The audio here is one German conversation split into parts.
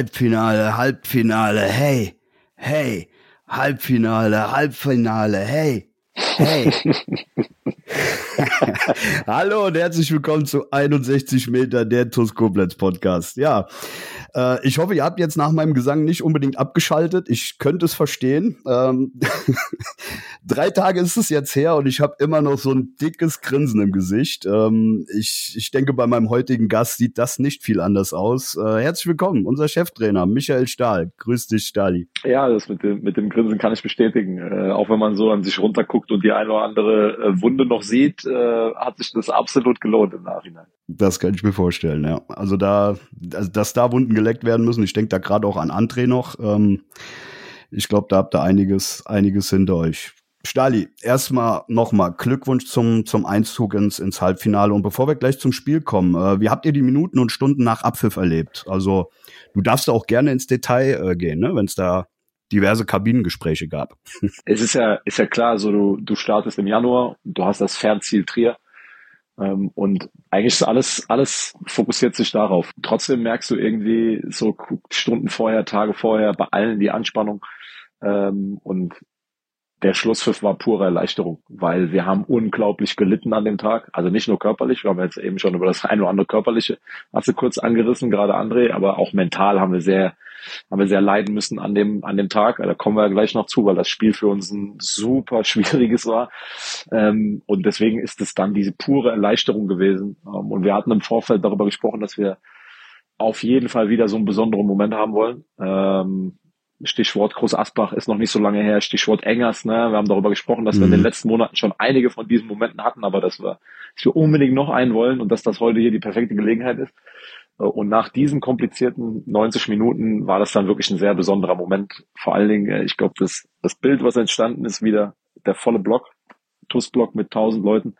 Halbfinale, Halbfinale, hey, hey, Halbfinale, Halbfinale, hey, hey. Hallo und herzlich willkommen zu 61 Meter der TUS Koblenz Podcast. Ja, äh, ich hoffe, ihr habt jetzt nach meinem Gesang nicht unbedingt abgeschaltet. Ich könnte es verstehen. Ähm, drei Tage ist es jetzt her und ich habe immer noch so ein dickes Grinsen im Gesicht. Ähm, ich, ich denke, bei meinem heutigen Gast sieht das nicht viel anders aus. Äh, herzlich willkommen, unser Cheftrainer Michael Stahl. Grüß dich, Stali. Ja, das mit dem, mit dem Grinsen kann ich bestätigen. Äh, auch wenn man so an sich runterguckt und die eine oder andere äh, Wunde noch sieht, äh, hat sich das absolut gelohnt im Nachhinein. Das kann ich mir vorstellen, ja. Also da, also dass da Wunden geleckt werden müssen, ich denke da gerade auch an André noch. Ähm, ich glaube, da habt ihr einiges, einiges hinter euch. Stali, erstmal nochmal Glückwunsch zum, zum Einzug ins, ins Halbfinale. Und bevor wir gleich zum Spiel kommen, äh, wie habt ihr die Minuten und Stunden nach Abpfiff erlebt? Also, du darfst auch gerne ins Detail äh, gehen, ne, wenn es da diverse Kabinengespräche gab. Es ist ja, ist ja klar, so du, du startest im Januar, du hast das Fernziel Trier. Ähm, und eigentlich ist alles, alles fokussiert sich darauf. Trotzdem merkst du irgendwie so Stunden vorher, Tage vorher bei allen die Anspannung. Ähm, und der Schlusspfiff war pure Erleichterung, weil wir haben unglaublich gelitten an dem Tag. Also nicht nur körperlich, wir haben jetzt eben schon über das ein oder andere körperliche, hast du kurz angerissen, gerade André, aber auch mental haben wir sehr, haben wir sehr leiden müssen an dem, an dem Tag. Da kommen wir gleich noch zu, weil das Spiel für uns ein super schwieriges war. Ähm, und deswegen ist es dann diese pure Erleichterung gewesen. Ähm, und wir hatten im Vorfeld darüber gesprochen, dass wir auf jeden Fall wieder so einen besonderen Moment haben wollen. Ähm, Stichwort Groß Asbach ist noch nicht so lange her, Stichwort Engers, ne? Wir haben darüber gesprochen, dass mhm. wir in den mhm. letzten Monaten schon einige von diesen Momenten hatten, aber dass wir, dass wir unbedingt noch einen wollen und dass das heute hier die perfekte Gelegenheit ist. Und nach diesen komplizierten 90 Minuten war das dann wirklich ein sehr besonderer Moment. Vor allen Dingen, äh, ich glaube, das, das Bild, was entstanden ist, wieder der volle Block, TUS-Block mit 1000 Leuten,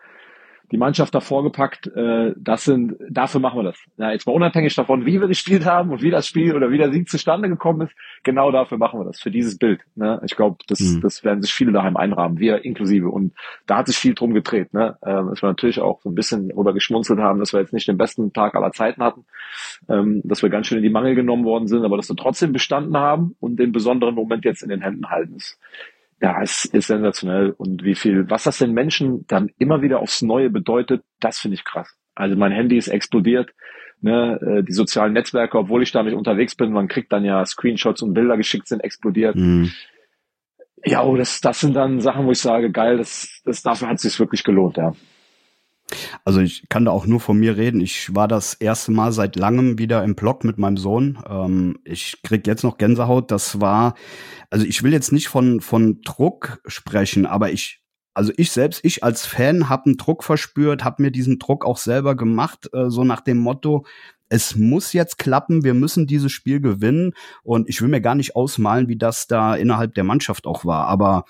die Mannschaft davor gepackt. Äh, das sind, dafür machen wir das. Ja, jetzt mal unabhängig davon, wie wir gespielt haben und wie das Spiel oder wie der Sieg zustande gekommen ist, genau dafür machen wir das, für dieses Bild. Ne? Ich glaube, das, mhm. das werden sich viele daheim einrahmen, wir inklusive. Und da hat sich viel drum gedreht. Ne? Ähm, dass wir natürlich auch so ein bisschen darüber geschmunzelt haben, dass wir jetzt nicht den besten Tag aller Zeiten hatten, ähm, dass wir ganz schön in die Mangel genommen worden sind, aber dass wir trotzdem bestanden haben und den besonderen Moment jetzt in den Händen halten. Ist ja, es ist sensationell. Und wie viel, was das den Menschen dann immer wieder aufs Neue bedeutet, das finde ich krass. Also mein Handy ist explodiert. Ne, äh, die sozialen Netzwerke, obwohl ich da nicht unterwegs bin, man kriegt dann ja Screenshots und Bilder geschickt, sind explodiert. Mhm. Ja, oh, das, das sind dann Sachen, wo ich sage, geil, das, das dafür hat es sich wirklich gelohnt, ja. Also ich kann da auch nur von mir reden. Ich war das erste Mal seit langem wieder im Blog mit meinem Sohn. Ähm, ich krieg jetzt noch Gänsehaut. Das war, also ich will jetzt nicht von, von Druck sprechen, aber ich, also ich selbst, ich als Fan habe einen Druck verspürt, habe mir diesen Druck auch selber gemacht, äh, so nach dem Motto, es muss jetzt klappen, wir müssen dieses Spiel gewinnen. Und ich will mir gar nicht ausmalen, wie das da innerhalb der Mannschaft auch war, aber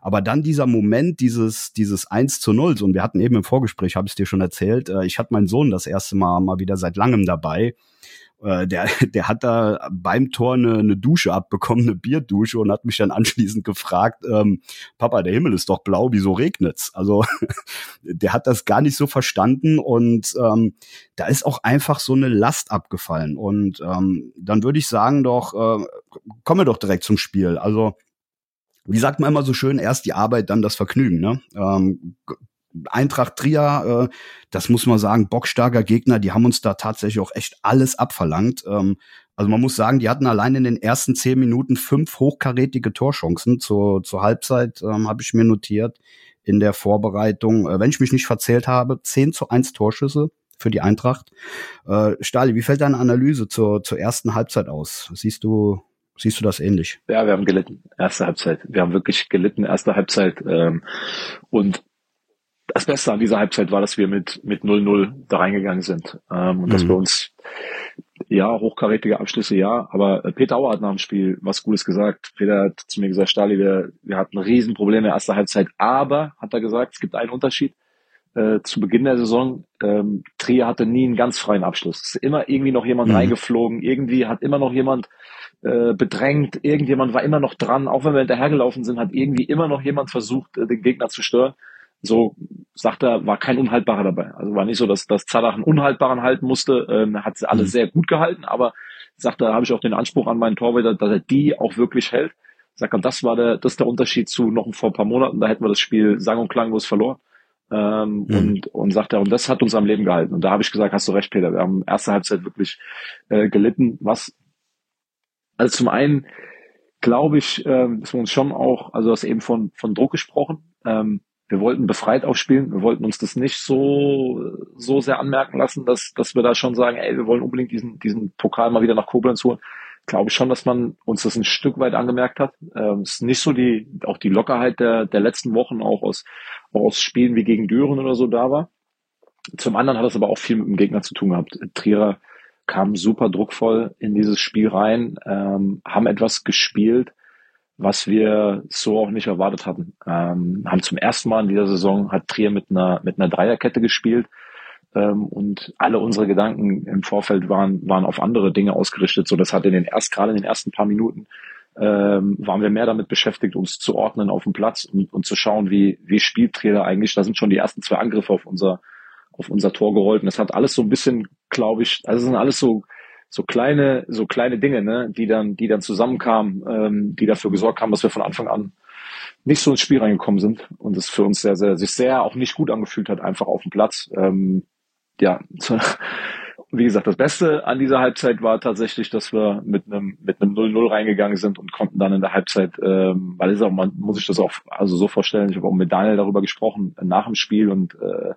aber dann dieser Moment dieses dieses 1 zu 0 und wir hatten eben im Vorgespräch, habe ich dir schon erzählt, äh, ich hatte meinen Sohn das erste Mal mal wieder seit langem dabei äh, der, der hat da beim Tor eine, eine Dusche abbekommen, eine Bierdusche und hat mich dann anschließend gefragt, ähm, Papa, der Himmel ist doch blau, wieso regnet's? Also der hat das gar nicht so verstanden und ähm, da ist auch einfach so eine Last abgefallen. Und ähm, dann würde ich sagen doch, äh, kommen wir doch direkt zum Spiel. Also wie sagt man immer so schön, erst die Arbeit, dann das Vergnügen. Ne? Ähm, Eintracht Trier, äh, das muss man sagen, bockstarker Gegner, die haben uns da tatsächlich auch echt alles abverlangt. Ähm, also man muss sagen, die hatten allein in den ersten zehn Minuten fünf hochkarätige Torchancen. Zur, zur Halbzeit ähm, habe ich mir notiert in der Vorbereitung, äh, wenn ich mich nicht verzählt habe, zehn zu eins Torschüsse für die Eintracht. Äh, Stali, wie fällt deine Analyse zur, zur ersten Halbzeit aus? Siehst du, Siehst du das ähnlich? Ja, wir haben gelitten. Erste Halbzeit. Wir haben wirklich gelitten, erste Halbzeit. Ähm, und das Beste an dieser Halbzeit war, dass wir mit mit 0-0 da reingegangen sind ähm, und mhm. dass wir uns ja, hochkarätige Abschlüsse, ja, aber äh, Peter Auer hat nach dem Spiel was Gutes gesagt. Peter hat zu mir gesagt, Stali, wir, wir hatten Riesenprobleme in der ersten Halbzeit, aber, hat er gesagt, es gibt einen Unterschied. Äh, zu Beginn der Saison, ähm, Trier hatte nie einen ganz freien Abschluss. Es ist immer irgendwie noch jemand mhm. reingeflogen, irgendwie hat immer noch jemand äh, bedrängt, irgendjemand war immer noch dran, auch wenn wir hinterhergelaufen sind, hat irgendwie immer noch jemand versucht, äh, den Gegner zu stören so sagt er, war kein Unhaltbarer dabei. Also war nicht so, dass, dass Zadach einen Unhaltbaren halten musste. Ähm, hat sie alle mhm. sehr gut gehalten, aber sagt er, habe ich auch den Anspruch an meinen Torhüter, dass er die auch wirklich hält. Sagt er, das war der, das ist der Unterschied zu noch vor ein paar Monaten. Da hätten wir das Spiel sang- und klanglos verloren. Ähm, mhm. und, und sagt er, und das hat uns am Leben gehalten. Und da habe ich gesagt, hast du recht, Peter. Wir haben erste Halbzeit wirklich äh, gelitten. Was, also zum einen glaube ich, äh, dass wir uns schon auch, also du hast eben von, von Druck gesprochen. Ähm, wir wollten befreit aufspielen. Wir wollten uns das nicht so, so sehr anmerken lassen, dass, dass wir da schon sagen, ey, wir wollen unbedingt diesen, diesen Pokal mal wieder nach Koblenz holen. Glaube ich schon, dass man uns das ein Stück weit angemerkt hat. Ähm, es ist nicht so die, auch die Lockerheit der, der letzten Wochen, auch aus, auch aus Spielen wie gegen Düren oder so da war. Zum anderen hat es aber auch viel mit dem Gegner zu tun gehabt. Trierer kam super druckvoll in dieses Spiel rein, ähm, haben etwas gespielt, was wir so auch nicht erwartet hatten. Ähm, haben zum ersten Mal in dieser Saison hat Trier mit einer mit einer Dreierkette gespielt ähm, und alle unsere Gedanken im Vorfeld waren waren auf andere Dinge ausgerichtet. So das hat in den erst gerade in den ersten paar Minuten ähm, waren wir mehr damit beschäftigt, uns zu ordnen auf dem Platz und, und zu schauen, wie wie spielt Trier eigentlich. Da sind schon die ersten zwei Angriffe auf unser auf unser Tor gerollt. Und das hat alles so ein bisschen, glaube ich, also sind alles so so kleine, so kleine Dinge, ne, die dann, die dann zusammenkamen, ähm, die dafür gesorgt haben, dass wir von Anfang an nicht so ins Spiel reingekommen sind und es für uns sehr, sehr, sich sehr auch nicht gut angefühlt hat, einfach auf dem Platz. Ähm, ja, wie gesagt, das Beste an dieser Halbzeit war tatsächlich, dass wir mit einem mit einem 0-0 reingegangen sind und konnten dann in der Halbzeit, ähm, weil es auch, man muss sich das auch also so vorstellen, ich habe auch mit Daniel darüber gesprochen nach dem Spiel und äh,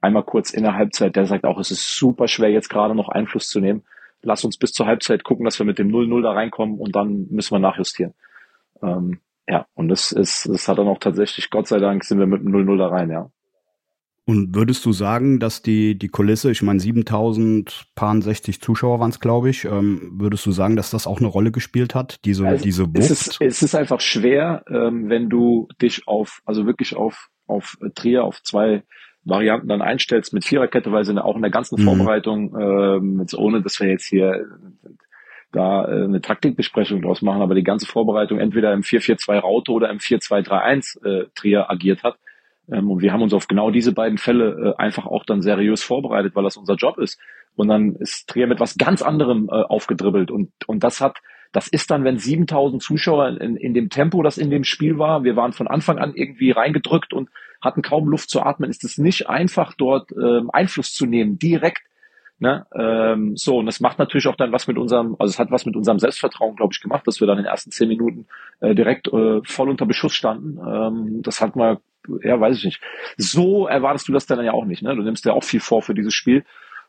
einmal kurz in der Halbzeit, der sagt auch, es ist super schwer, jetzt gerade noch Einfluss zu nehmen lass uns bis zur Halbzeit gucken, dass wir mit dem 0-0 da reinkommen und dann müssen wir nachjustieren. Ähm, ja, und das ist, das hat dann auch tatsächlich, Gott sei Dank, sind wir mit dem 0-0 da rein, ja. Und würdest du sagen, dass die, die Kulisse, ich meine 7060 Zuschauer waren es, glaube ich, ähm, würdest du sagen, dass das auch eine Rolle gespielt hat, diese, also diese Wucht? Es ist, es ist einfach schwer, ähm, wenn du dich auf, also wirklich auf, auf Trier, auf zwei Varianten dann einstellst mit Viererkette, weil sie auch in der ganzen mhm. Vorbereitung, ähm, jetzt ohne dass wir jetzt hier da äh, eine Taktikbesprechung draus machen, aber die ganze Vorbereitung entweder im 4-4-2 Raute oder im 4-2-3-1 äh, Trier agiert hat. Ähm, und wir haben uns auf genau diese beiden Fälle äh, einfach auch dann seriös vorbereitet, weil das unser Job ist. Und dann ist Trier mit was ganz anderem äh, aufgedribbelt. Und, und das hat, das ist dann, wenn 7000 Zuschauer in, in dem Tempo, das in dem Spiel war, wir waren von Anfang an irgendwie reingedrückt und hatten kaum Luft zu atmen, ist es nicht einfach, dort ähm, Einfluss zu nehmen, direkt. Ne? Ähm, so, und das macht natürlich auch dann was mit unserem, also es hat was mit unserem Selbstvertrauen, glaube ich, gemacht, dass wir dann in den ersten zehn Minuten äh, direkt äh, voll unter Beschuss standen. Ähm, das hat man, ja, weiß ich nicht. So erwartest du das dann ja auch nicht. Ne? Du nimmst ja auch viel vor für dieses Spiel.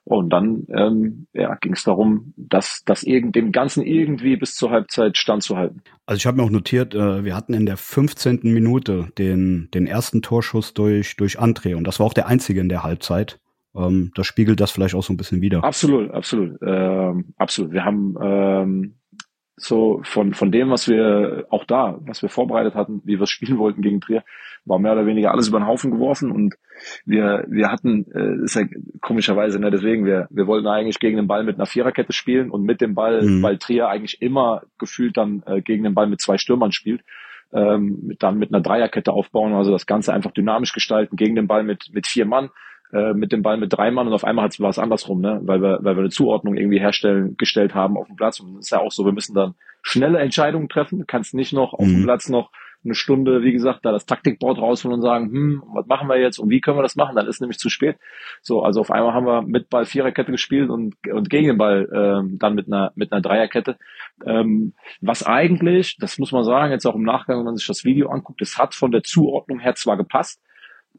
Und dann ähm, ja, ging es darum, das, das irgend, dem Ganzen irgendwie bis zur Halbzeit standzuhalten. Also ich habe mir auch notiert, äh, wir hatten in der 15. Minute den, den ersten Torschuss durch, durch André und das war auch der einzige in der Halbzeit. Ähm, das spiegelt das vielleicht auch so ein bisschen wieder. Absolut, absolut, ähm, absolut. Wir haben ähm, so von, von dem, was wir auch da, was wir vorbereitet hatten, wie wir es spielen wollten gegen Trier, war mehr oder weniger alles über den Haufen geworfen und wir, wir hatten, äh, ist ja komischerweise, ne, deswegen, wir, wir wollten eigentlich gegen den Ball mit einer Viererkette spielen und mit dem Ball, mhm. weil Trier eigentlich immer gefühlt dann äh, gegen den Ball mit zwei Stürmern spielt, ähm, dann mit einer Dreierkette aufbauen, also das Ganze einfach dynamisch gestalten, gegen den Ball mit, mit vier Mann äh, mit dem Ball mit drei Mann und auf einmal war es andersrum, ne? weil wir, weil wir eine Zuordnung irgendwie herstellen, gestellt haben auf dem Platz. Und es ist ja auch so, wir müssen dann schnelle Entscheidungen treffen. Du kannst nicht noch auf dem mhm. Platz noch eine Stunde, wie gesagt, da das Taktikboard rausholen und sagen, hm, was machen wir jetzt und wie können wir das machen? Dann ist nämlich zu spät. So, also auf einmal haben wir mit Ball Viererkette gespielt und, und gegen den Ball ähm, dann mit einer mit einer Dreierkette. Ähm, was eigentlich, das muss man sagen, jetzt auch im Nachgang, wenn man sich das Video anguckt, es hat von der Zuordnung her zwar gepasst,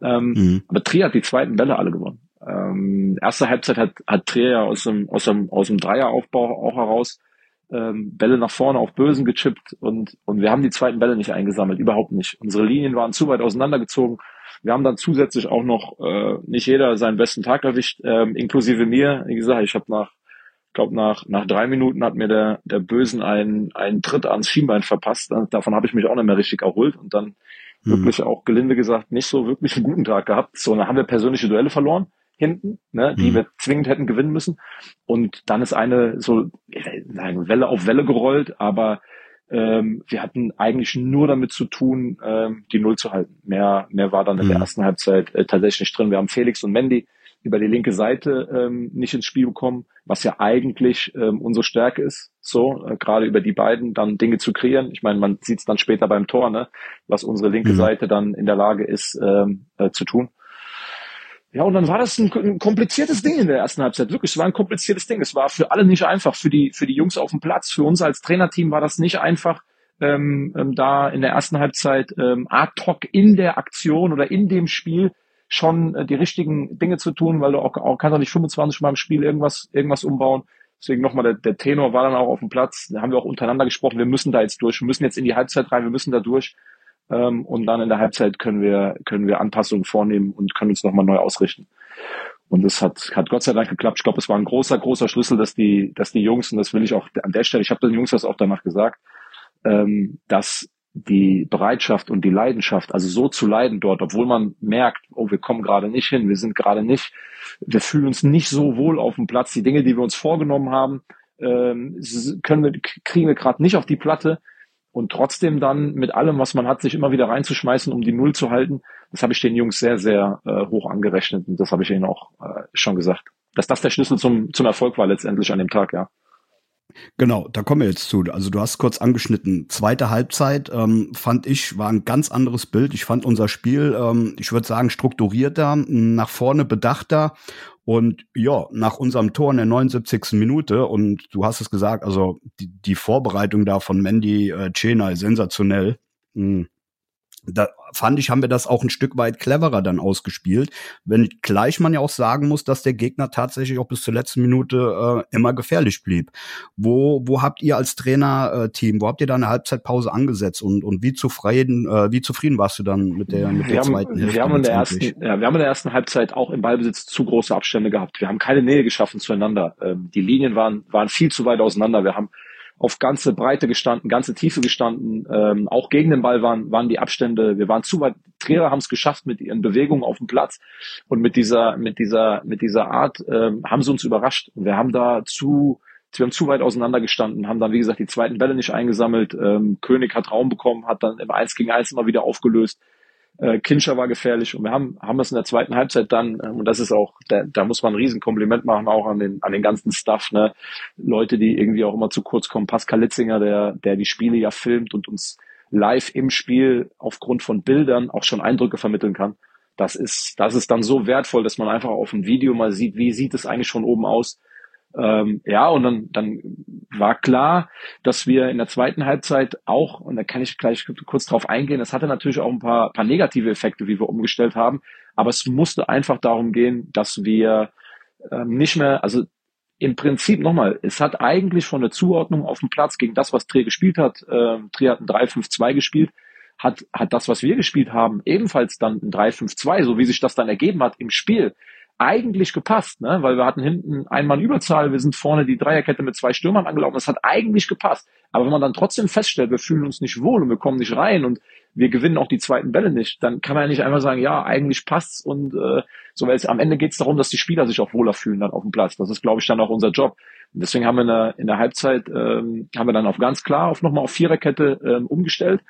ähm, mhm. Aber Trier hat die zweiten Bälle alle gewonnen. Ähm, erste Halbzeit hat, hat Trier ja aus dem, aus dem, aus dem Dreieraufbau auch heraus ähm, Bälle nach vorne auf Bösen gechippt und, und wir haben die zweiten Bälle nicht eingesammelt, überhaupt nicht. Unsere Linien waren zu weit auseinandergezogen. Wir haben dann zusätzlich auch noch äh, nicht jeder seinen besten Tag erwischt, ähm, inklusive mir. Wie gesagt, ich habe nach glaube, nach, nach drei Minuten hat mir der, der Bösen einen, einen Tritt ans Schienbein verpasst. Davon habe ich mich auch nicht mehr richtig erholt und dann mhm. wirklich auch gelinde gesagt nicht so wirklich einen guten Tag gehabt. So, dann haben wir persönliche Duelle verloren hinten, ne, die mhm. wir zwingend hätten gewinnen müssen. Und dann ist eine so eine Welle auf Welle gerollt, aber ähm, wir hatten eigentlich nur damit zu tun, ähm, die Null zu halten. Mehr, mehr war dann in der mhm. ersten Halbzeit äh, tatsächlich nicht drin. Wir haben Felix und Mandy über die linke Seite ähm, nicht ins Spiel bekommen, was ja eigentlich ähm, unsere Stärke ist, so äh, gerade über die beiden dann Dinge zu kreieren. Ich meine, man sieht es dann später beim Tor, ne, was unsere linke mhm. Seite dann in der Lage ist ähm, äh, zu tun. Ja, und dann war das ein, ein, kompliziertes Ding in der ersten Halbzeit. Wirklich, es war ein kompliziertes Ding. Es war für alle nicht einfach. Für die, für die Jungs auf dem Platz, für uns als Trainerteam war das nicht einfach, ähm, ähm, da in der ersten Halbzeit ähm, ad hoc in der Aktion oder in dem Spiel schon äh, die richtigen Dinge zu tun, weil du auch, auch kannst auch nicht 25 Mal im Spiel irgendwas, irgendwas umbauen. Deswegen nochmal, der, der Tenor war dann auch auf dem Platz. Da haben wir auch untereinander gesprochen, wir müssen da jetzt durch, wir müssen jetzt in die Halbzeit rein, wir müssen da durch. Ähm, und dann in der Halbzeit können wir, können wir Anpassungen vornehmen und können uns nochmal neu ausrichten. Und das hat, hat Gott sei Dank geklappt. Ich glaube, es war ein großer, großer Schlüssel, dass die, dass die Jungs, und das will ich auch an der Stelle, ich habe den Jungs das auch danach gesagt, ähm, dass die Bereitschaft und die Leidenschaft, also so zu leiden dort, obwohl man merkt, oh, wir kommen gerade nicht hin, wir sind gerade nicht, wir fühlen uns nicht so wohl auf dem Platz, die Dinge, die wir uns vorgenommen haben, ähm, können wir, kriegen wir gerade nicht auf die Platte und trotzdem dann mit allem, was man hat, sich immer wieder reinzuschmeißen, um die Null zu halten, das habe ich den Jungs sehr, sehr äh, hoch angerechnet und das habe ich ihnen auch äh, schon gesagt, dass das der Schlüssel zum, zum Erfolg war letztendlich an dem Tag, ja. Genau, da kommen wir jetzt zu. Also du hast kurz angeschnitten. Zweite Halbzeit ähm, fand ich war ein ganz anderes Bild. Ich fand unser Spiel, ähm, ich würde sagen, strukturierter, nach vorne bedachter und ja, nach unserem Tor in der 79. Minute und du hast es gesagt, also die, die Vorbereitung da von Mandy äh, Chena sensationell. Mhm da fand ich, haben wir das auch ein Stück weit cleverer dann ausgespielt. Wenn gleich man ja auch sagen muss, dass der Gegner tatsächlich auch bis zur letzten Minute äh, immer gefährlich blieb. Wo, wo habt ihr als Trainerteam, äh, wo habt ihr da eine Halbzeitpause angesetzt und, und wie zufrieden, äh, wie zufrieden warst du dann mit der, mit wir der haben, zweiten Hälfte? Wir haben, in der ersten, ja, wir haben in der ersten Halbzeit auch im Ballbesitz zu große Abstände gehabt. Wir haben keine Nähe geschaffen zueinander. Ähm, die Linien waren, waren viel zu weit auseinander. Wir haben auf ganze Breite gestanden, ganze Tiefe gestanden. Ähm, auch gegen den Ball waren, waren die Abstände. Wir waren zu weit. Trierer haben es geschafft mit ihren Bewegungen auf dem Platz und mit dieser, mit dieser, mit dieser Art ähm, haben sie uns überrascht. Wir haben da zu, wir haben zu weit auseinander gestanden, haben dann wie gesagt die zweiten Bälle nicht eingesammelt. Ähm, König hat Raum bekommen, hat dann im Eins gegen Eins immer wieder aufgelöst. Äh, Kinscher war gefährlich und wir haben, haben es in der zweiten Halbzeit dann, äh, und das ist auch, da, da muss man ein Riesenkompliment machen, auch an den, an den ganzen Staff, ne? Leute, die irgendwie auch immer zu kurz kommen. Pascal Litzinger, der, der die Spiele ja filmt und uns live im Spiel aufgrund von Bildern auch schon Eindrücke vermitteln kann. Das ist, das ist dann so wertvoll, dass man einfach auf dem Video mal sieht, wie sieht es eigentlich schon oben aus ähm, ja, und dann, dann war klar, dass wir in der zweiten Halbzeit auch, und da kann ich gleich kurz drauf eingehen, es hatte natürlich auch ein paar, paar negative Effekte, wie wir umgestellt haben, aber es musste einfach darum gehen, dass wir ähm, nicht mehr, also im Prinzip nochmal, es hat eigentlich von der Zuordnung auf dem Platz gegen das, was Trier gespielt hat, äh, Trier hat ein 3-5-2 gespielt, hat, hat das, was wir gespielt haben, ebenfalls dann ein 3-5-2, so wie sich das dann ergeben hat im Spiel, eigentlich gepasst, ne? weil wir hatten hinten ein Mann Überzahl, wir sind vorne die Dreierkette mit zwei Stürmern angelaufen, das hat eigentlich gepasst. Aber wenn man dann trotzdem feststellt, wir fühlen uns nicht wohl und wir kommen nicht rein und wir gewinnen auch die zweiten Bälle nicht, dann kann man ja nicht einfach sagen, ja, eigentlich passt's und äh, so, weil es am Ende geht es darum, dass die Spieler sich auch wohler fühlen dann auf dem Platz. Das ist, glaube ich, dann auch unser Job. Und deswegen haben wir in der, in der Halbzeit ähm, haben wir dann auf ganz klar auf nochmal auf Viererkette ähm, umgestellt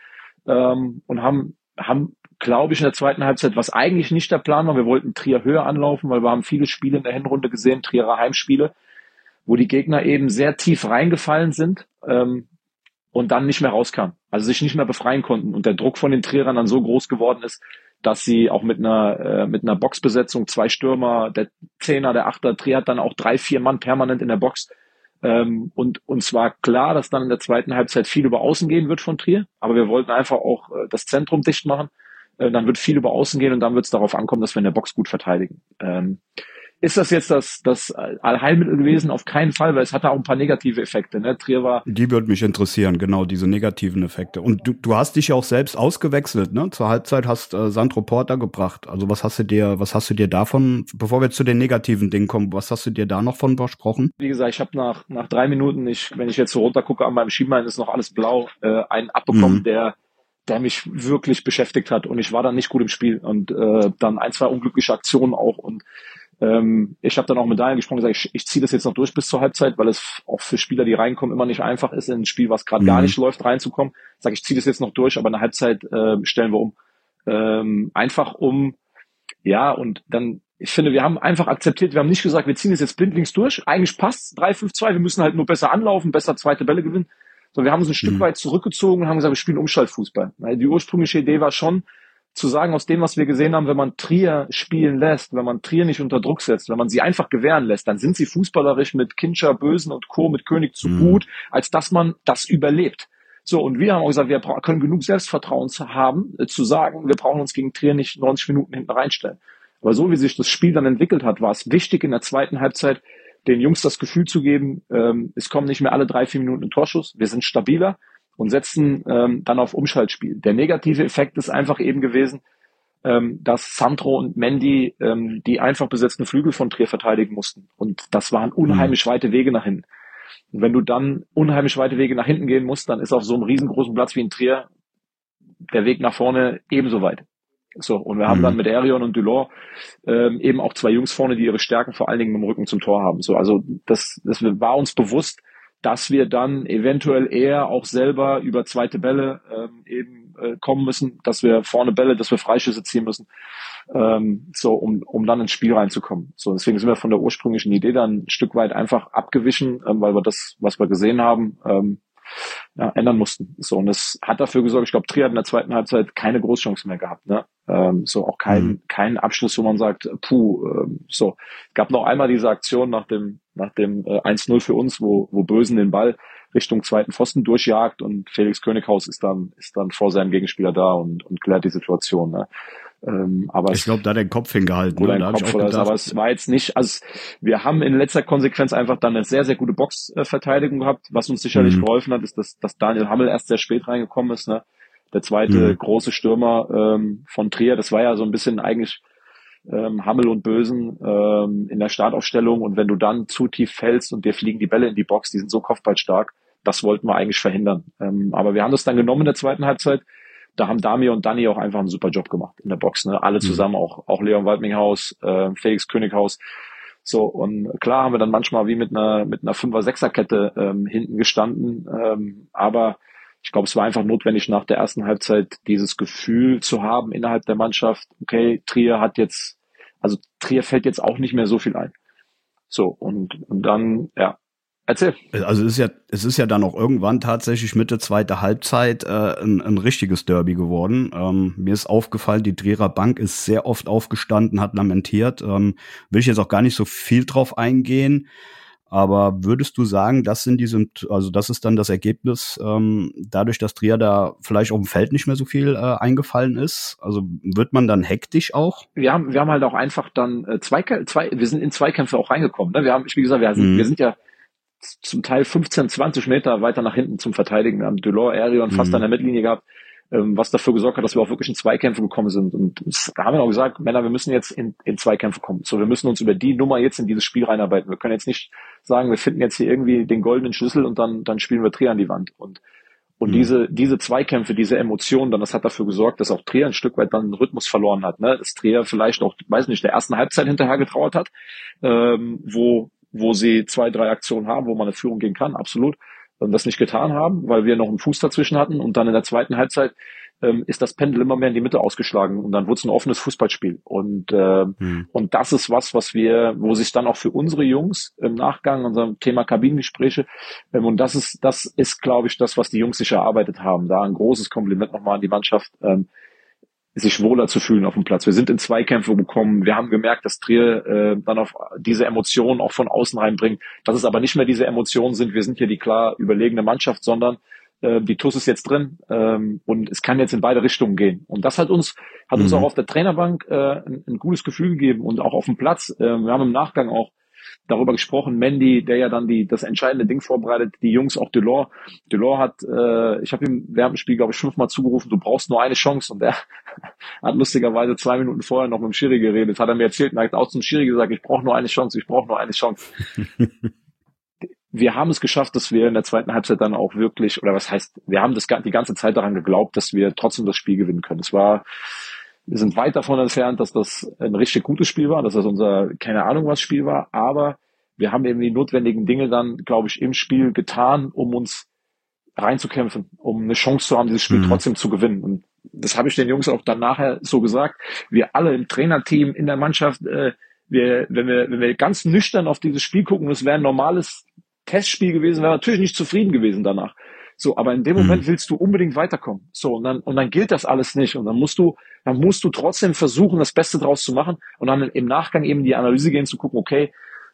ähm, und haben haben glaube ich, in der zweiten Halbzeit, was eigentlich nicht der Plan war. Wir wollten Trier höher anlaufen, weil wir haben viele Spiele in der Hinrunde gesehen, Trierer Heimspiele, wo die Gegner eben sehr tief reingefallen sind ähm, und dann nicht mehr rauskamen. Also sich nicht mehr befreien konnten und der Druck von den Trierern dann so groß geworden ist, dass sie auch mit einer äh, mit einer Boxbesetzung zwei Stürmer, der Zehner, der Achter, Trier hat dann auch drei, vier Mann permanent in der Box. Ähm, und uns war klar, dass dann in der zweiten Halbzeit viel über Außen gehen wird von Trier, aber wir wollten einfach auch äh, das Zentrum dicht machen äh, dann wird viel über Außen gehen und dann wird es darauf ankommen, dass wir in der Box gut verteidigen. Ähm, ist das jetzt das, das Allheilmittel gewesen? Auf keinen Fall, weil es hatte auch ein paar negative Effekte. Ne? Trier war. Die würde mich interessieren, genau, diese negativen Effekte. Und du, du hast dich ja auch selbst ausgewechselt, ne? Zur Halbzeit hast äh, Sandro Porter gebracht. Also was hast du dir, was hast du dir davon, bevor wir zu den negativen Dingen kommen, was hast du dir da noch von versprochen? Wie gesagt, ich habe nach, nach drei Minuten, ich, wenn ich jetzt so runter gucke an meinem Schienbein, ist noch alles blau, äh, einen abbekommen, mhm. der der mich wirklich beschäftigt hat und ich war dann nicht gut im Spiel und äh, dann ein, zwei unglückliche Aktionen auch und ähm, ich habe dann auch mit Daniel gesprochen und gesagt, ich, ich ziehe das jetzt noch durch bis zur Halbzeit, weil es auch für Spieler, die reinkommen, immer nicht einfach ist, in ein Spiel, was gerade mhm. gar nicht läuft, reinzukommen. Sag ich, ziehe das jetzt noch durch, aber in der Halbzeit äh, stellen wir um. Ähm, einfach um, ja, und dann, ich finde, wir haben einfach akzeptiert, wir haben nicht gesagt, wir ziehen das jetzt blindlings durch. Eigentlich passt 3-5-2, wir müssen halt nur besser anlaufen, besser zweite Bälle gewinnen. So, wir haben uns ein Stück mhm. weit zurückgezogen und haben gesagt, wir spielen Umschaltfußball. Die ursprüngliche Idee war schon, zu sagen, aus dem, was wir gesehen haben, wenn man Trier spielen lässt, wenn man Trier nicht unter Druck setzt, wenn man sie einfach gewähren lässt, dann sind sie fußballerisch mit Kinscher, Bösen und Co., mit König zu mhm. gut, als dass man das überlebt. So, und wir haben auch gesagt, wir können genug Selbstvertrauen haben, äh, zu sagen, wir brauchen uns gegen Trier nicht 90 Minuten hinten reinstellen. Aber so wie sich das Spiel dann entwickelt hat, war es wichtig in der zweiten Halbzeit, den Jungs das Gefühl zu geben, ähm, es kommen nicht mehr alle drei, vier Minuten ein Torschuss, wir sind stabiler und setzen ähm, dann auf Umschaltspiel. Der negative Effekt ist einfach eben gewesen, ähm, dass Sandro und Mendy ähm, die einfach besetzten Flügel von Trier verteidigen mussten. Und das waren unheimlich mhm. weite Wege nach hinten. Und wenn du dann unheimlich weite Wege nach hinten gehen musst, dann ist auf so einem riesengroßen Platz wie in Trier der Weg nach vorne ebenso weit. So, und wir haben mhm. dann mit Arion und Dulor ähm, eben auch zwei Jungs vorne, die ihre Stärken vor allen Dingen im Rücken zum Tor haben. So, also das, das war uns bewusst, dass wir dann eventuell eher auch selber über zweite Bälle ähm, eben äh, kommen müssen, dass wir vorne Bälle, dass wir Freischüsse ziehen müssen, ähm, so um, um dann ins Spiel reinzukommen. So deswegen sind wir von der ursprünglichen Idee dann ein Stück weit einfach abgewichen, ähm, weil wir das, was wir gesehen haben, ähm, ja, ändern mussten. So und es hat dafür gesorgt. Ich glaube, Trier hat in der zweiten Halbzeit keine Großchance mehr gehabt. Ne? Ähm, so auch kein mhm. kein Abschluss, wo man sagt, puh, ähm, so. Es gab noch einmal diese Aktion nach dem nach dem äh, 1-0 für uns, wo, wo Bösen den Ball Richtung zweiten Pfosten durchjagt und Felix Könighaus ist dann, ist dann vor seinem Gegenspieler da und, und klärt die Situation. Ne? Ähm, aber ich glaube, da den Kopf hingehalten. Oder ne? Kopf oder aber es war jetzt nicht, also wir haben in letzter Konsequenz einfach dann eine sehr, sehr gute Boxverteidigung gehabt. Was uns sicherlich mhm. geholfen hat, ist, dass, dass Daniel Hammel erst sehr spät reingekommen ist. Ne? Der zweite mhm. große Stürmer ähm, von Trier, das war ja so ein bisschen eigentlich ähm, Hammel und Bösen ähm, in der Startaufstellung und wenn du dann zu tief fällst und dir fliegen die Bälle in die Box, die sind so kopfballstark, das wollten wir eigentlich verhindern. Ähm, aber wir haben das dann genommen in der zweiten Halbzeit. Da haben Damir und Danny auch einfach einen super Job gemacht in der Box. Ne? Alle mhm. zusammen, mhm. auch, auch Leon Waldminghaus, äh, Felix Könighaus. So, und klar haben wir dann manchmal wie mit einer, mit einer Fünfer-Sechser-Kette ähm, hinten gestanden. Ähm, aber ich glaube, es war einfach notwendig, nach der ersten Halbzeit dieses Gefühl zu haben innerhalb der Mannschaft, okay, Trier hat jetzt, also Trier fällt jetzt auch nicht mehr so viel ein. So, und, und dann, ja, Erzähl. Also es ist ja, es ist ja dann auch irgendwann tatsächlich Mitte zweite Halbzeit äh, ein, ein richtiges Derby geworden. Ähm, mir ist aufgefallen, die Trierer Bank ist sehr oft aufgestanden, hat lamentiert. Ähm, will ich jetzt auch gar nicht so viel drauf eingehen. Aber würdest du sagen, das sind diese, also das ist dann das Ergebnis, ähm, dadurch, dass Trier da vielleicht auf dem Feld nicht mehr so viel äh, eingefallen ist? Also wird man dann hektisch auch? Wir haben, wir haben halt auch einfach dann äh, zwei, zwei, wir sind in Zweikämpfe auch reingekommen. Ne? Wir haben, wie gesagt, wir sind, mhm. wir sind ja zum Teil 15, 20 Meter weiter nach hinten zum Verteidigen. Wir haben Delors, Arion fast mhm. an der Mittellinie gehabt ähm, was dafür gesorgt hat, dass wir auch wirklich in Zweikämpfe gekommen sind. Und da haben wir auch gesagt, Männer, wir müssen jetzt in, in Zweikämpfe kommen. So, wir müssen uns über die Nummer jetzt in dieses Spiel reinarbeiten. Wir können jetzt nicht sagen, wir finden jetzt hier irgendwie den goldenen Schlüssel und dann, dann spielen wir Trier an die Wand. Und, und mhm. diese, diese Zweikämpfe, diese Emotionen, dann, das hat dafür gesorgt, dass auch Trier ein Stück weit dann Rhythmus verloren hat. Ne? Dass Trier vielleicht auch, weiß nicht, der ersten Halbzeit hinterher getrauert hat, ähm, wo, wo sie zwei, drei Aktionen haben, wo man eine Führung gehen kann, absolut das nicht getan haben, weil wir noch einen Fuß dazwischen hatten. Und dann in der zweiten Halbzeit ähm, ist das Pendel immer mehr in die Mitte ausgeschlagen und dann wurde es ein offenes Fußballspiel. Und, äh, hm. und das ist was, was wir, wo sich dann auch für unsere Jungs im Nachgang, unserem Thema Kabinengespräche, ähm, und das ist, das ist, glaube ich, das, was die Jungs sich erarbeitet haben. Da ein großes Kompliment nochmal an die Mannschaft. Ähm, sich wohler zu fühlen auf dem Platz. Wir sind in Zweikämpfe gekommen. Wir haben gemerkt, dass Trier äh, dann auf diese Emotionen auch von außen reinbringt. Dass es aber nicht mehr diese Emotionen sind, wir sind hier die klar überlegene Mannschaft, sondern äh, die TUS ist jetzt drin ähm, und es kann jetzt in beide Richtungen gehen. Und das hat uns, hat mhm. uns auch auf der Trainerbank äh, ein, ein, gutes Gefühl gegeben und auch auf dem Platz. Äh, wir haben im Nachgang auch darüber gesprochen, Mandy, der ja dann die das entscheidende Ding vorbereitet, die Jungs, auch Delors. Delors hat, äh, ich habe ihm während dem Spiel, glaube ich, fünfmal zugerufen, du brauchst nur eine Chance und er hat lustigerweise zwei Minuten vorher noch mit dem Schiri geredet, hat er mir erzählt und hat auch zum Schiri gesagt, ich brauche nur eine Chance, ich brauche nur eine Chance. wir haben es geschafft, dass wir in der zweiten Halbzeit dann auch wirklich, oder was heißt, wir haben das die ganze Zeit daran geglaubt, dass wir trotzdem das Spiel gewinnen können. Es war, wir sind weit davon entfernt, dass das ein richtig gutes Spiel war, dass das unser, keine Ahnung was Spiel war, aber wir haben eben die notwendigen Dinge dann, glaube ich, im Spiel getan, um uns reinzukämpfen, um eine Chance zu haben, dieses Spiel mhm. trotzdem zu gewinnen. Und das habe ich den Jungs auch dann nachher so gesagt. Wir alle im Trainerteam, in der Mannschaft, äh, wir, wenn wir, wenn wir ganz nüchtern auf dieses Spiel gucken, es wäre ein normales Testspiel gewesen, wäre natürlich nicht zufrieden gewesen danach. So, aber in dem mhm. Moment willst du unbedingt weiterkommen. So, und dann, und dann gilt das alles nicht. Und dann musst du, dann musst du trotzdem versuchen, das Beste draus zu machen und dann im Nachgang eben die Analyse gehen zu gucken, okay,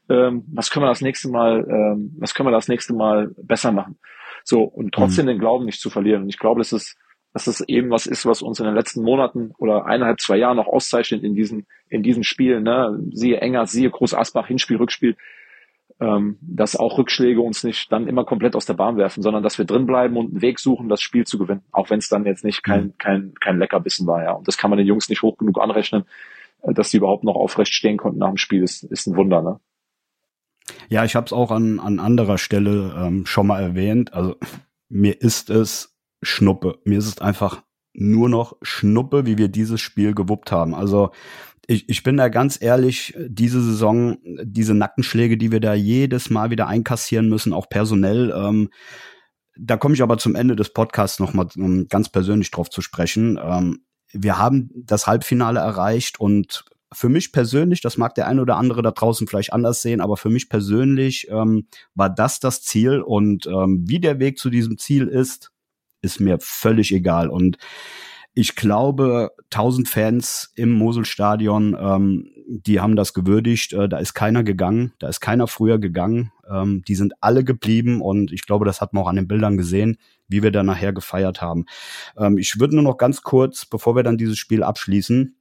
ähm, was können wir das nächste Mal, ähm, was können wir das nächste Mal besser machen? So, und trotzdem mhm. den Glauben nicht zu verlieren. Und ich glaube, dass es, dass es eben was ist, was uns in den letzten Monaten oder eineinhalb, zwei Jahren noch auszeichnet in diesen, in diesen Spielen, ne? Siehe Enger, siehe Groß Asbach, Hinspiel, Rückspiel ähm, dass auch Rückschläge uns nicht dann immer komplett aus der Bahn werfen, sondern dass wir drin bleiben und einen Weg suchen, das Spiel zu gewinnen, auch wenn es dann jetzt nicht kein, mhm. kein, kein Leckerbissen war. Ja. Und das kann man den Jungs nicht hoch genug anrechnen, äh, dass die überhaupt noch aufrecht stehen konnten nach dem Spiel, ist, ist ein Wunder. Ne? Ja, ich habe es auch an, an anderer Stelle ähm, schon mal erwähnt. Also mir ist es Schnuppe. Mir ist es einfach nur noch Schnuppe, wie wir dieses Spiel gewuppt haben. Also ich, ich bin da ganz ehrlich, diese Saison, diese Nackenschläge, die wir da jedes Mal wieder einkassieren müssen, auch personell, ähm, da komme ich aber zum Ende des Podcasts nochmal um ganz persönlich drauf zu sprechen. Ähm, wir haben das Halbfinale erreicht und für mich persönlich, das mag der eine oder andere da draußen vielleicht anders sehen, aber für mich persönlich ähm, war das das Ziel und ähm, wie der Weg zu diesem Ziel ist, ist mir völlig egal. Und ich glaube, 1000 Fans im Moselstadion, ähm, die haben das gewürdigt. Äh, da ist keiner gegangen, da ist keiner früher gegangen. Ähm, die sind alle geblieben und ich glaube, das hat man auch an den Bildern gesehen, wie wir da nachher gefeiert haben. Ähm, ich würde nur noch ganz kurz, bevor wir dann dieses Spiel abschließen,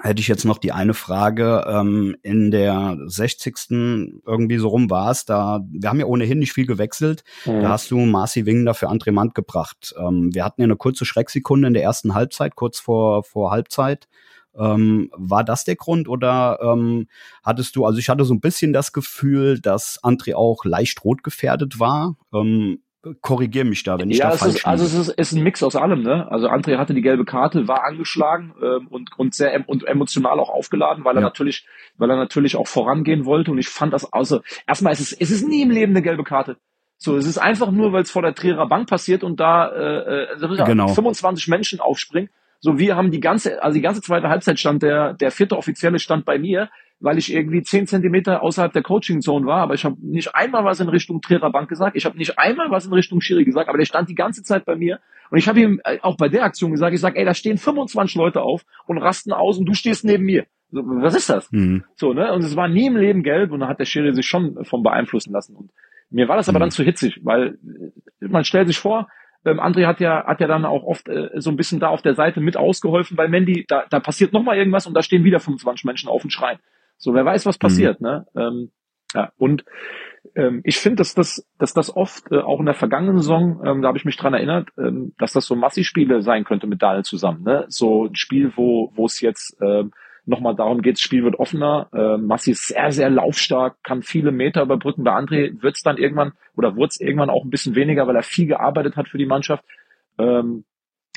hätte ich jetzt noch die eine Frage. Ähm, in der 60. irgendwie so rum war es, da, wir haben ja ohnehin nicht viel gewechselt. Mhm. Da hast du Marci Wingner für André Mand gebracht. Ähm, wir hatten ja eine kurze Schrecksekunde in der ersten Halbzeit, kurz vor, vor Halbzeit. Ähm, war das der Grund oder ähm, hattest du, also ich hatte so ein bisschen das Gefühl, dass André auch leicht rot gefährdet war. Ähm, korrigiere mich da, wenn ich ja, da falsch ist, Also es ist, ist ein Mix aus allem, ne? Also André hatte die gelbe Karte, war angeschlagen ähm, und und sehr em und emotional auch aufgeladen, weil er natürlich, weil er natürlich auch vorangehen wollte und ich fand das also erstmal ist es es ist nie im Leben eine gelbe Karte. So, es ist einfach nur, weil es vor der Trierer Bank passiert und da äh, äh, genau. 25 Menschen aufspringen. So, wir haben die ganze, also die ganze zweite Halbzeit stand der, der vierte Offizielle stand bei mir weil ich irgendwie zehn Zentimeter außerhalb der Coaching-Zone war, aber ich habe nicht einmal was in Richtung Trierer Bank gesagt, ich habe nicht einmal was in Richtung Schiri gesagt, aber der stand die ganze Zeit bei mir und ich habe ihm äh, auch bei der Aktion gesagt, ich sage, ey, da stehen 25 Leute auf und rasten aus und du stehst neben mir. So, was ist das? Mhm. So, ne? Und es war nie im Leben gelb und da hat der Schiri sich schon vom beeinflussen lassen. Und mir war das aber mhm. dann zu hitzig, weil äh, man stellt sich vor, ähm, André hat ja, hat ja dann auch oft äh, so ein bisschen da auf der Seite mit ausgeholfen bei Mandy. Da, da passiert noch mal irgendwas und da stehen wieder 25 Menschen auf und schreien. So, wer weiß, was passiert, mhm. ne? Ähm, ja, und ähm, ich finde, dass das, dass das oft äh, auch in der vergangenen Saison, ähm, da habe ich mich dran erinnert, ähm, dass das so Massi-Spiele sein könnte mit Daniel zusammen. Ne? So ein Spiel, wo wo es jetzt ähm, nochmal darum geht, das Spiel wird offener. Äh, Massi ist sehr, sehr laufstark, kann viele Meter überbrücken. Bei André wird es dann irgendwann oder wurde es irgendwann auch ein bisschen weniger, weil er viel gearbeitet hat für die Mannschaft. Ähm,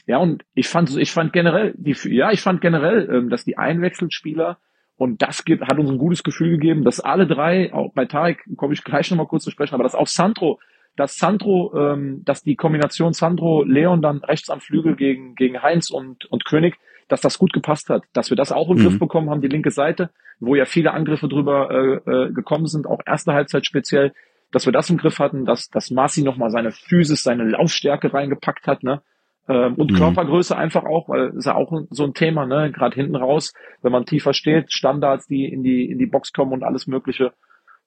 ja, und ich fand, ich fand generell, die, ja, ich fand generell, ähm, dass die Einwechselspieler und das gibt, hat uns ein gutes Gefühl gegeben, dass alle drei, auch bei Tarek komme ich gleich nochmal kurz zu sprechen, aber dass auch Sandro, dass Sandro, ähm, dass die Kombination Sandro, Leon dann rechts am Flügel gegen, gegen Heinz und, und König, dass das gut gepasst hat, dass wir das auch im mhm. Griff bekommen haben, die linke Seite, wo ja viele Angriffe drüber äh, äh, gekommen sind, auch erste Halbzeit speziell, dass wir das im Griff hatten, dass, dass Marci nochmal seine Physis, seine Laufstärke reingepackt hat, ne? Ähm, und mhm. Körpergröße einfach auch, weil ist ja auch so ein Thema, ne? Gerade hinten raus, wenn man tiefer steht, Standards, die in die in die Box kommen und alles Mögliche.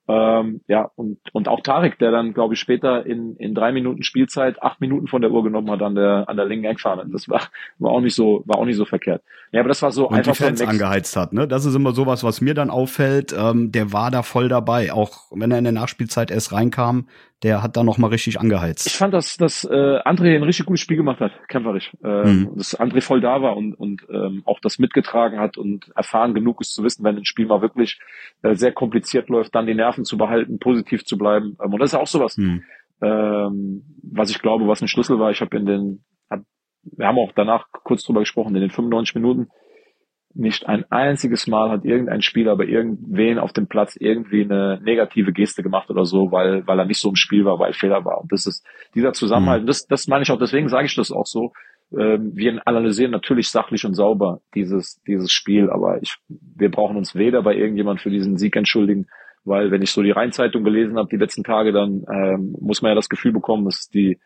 Ähm, ja, und, und auch Tarek, der dann, glaube ich, später in, in drei Minuten Spielzeit acht Minuten von der Uhr genommen hat an der, an der linken Eckfahne. Das war, war auch nicht so, war auch nicht so verkehrt. Ja, aber das war so und einfach die Fans angeheizt hat, ne? Das ist immer sowas, was mir dann auffällt. Ähm, der war da voll dabei, auch wenn er in der Nachspielzeit erst reinkam. Der hat da noch mal richtig angeheizt. Ich fand, dass, dass äh, André ein richtig gutes Spiel gemacht hat, kämpferisch. Ähm, mhm. Dass André voll da war und, und ähm, auch das mitgetragen hat und erfahren genug ist zu wissen, wenn ein Spiel mal wirklich äh, sehr kompliziert läuft, dann die Nerven zu behalten, positiv zu bleiben. Ähm, und das ist auch sowas, mhm. ähm, was ich glaube, was ein Schlüssel war. Ich habe in den, hab, wir haben auch danach kurz drüber gesprochen, in den 95 Minuten nicht ein einziges Mal hat irgendein Spieler bei irgendwen auf dem Platz irgendwie eine negative Geste gemacht oder so, weil, weil er nicht so im Spiel war, weil Fehler war. Und das ist dieser Zusammenhalt, mhm. das, das meine ich auch, deswegen sage ich das auch so. Ähm, wir analysieren natürlich sachlich und sauber dieses, dieses Spiel, aber ich, wir brauchen uns weder bei irgendjemand für diesen Sieg entschuldigen, weil wenn ich so die Rheinzeitung gelesen habe die letzten Tage, dann ähm, muss man ja das Gefühl bekommen, dass die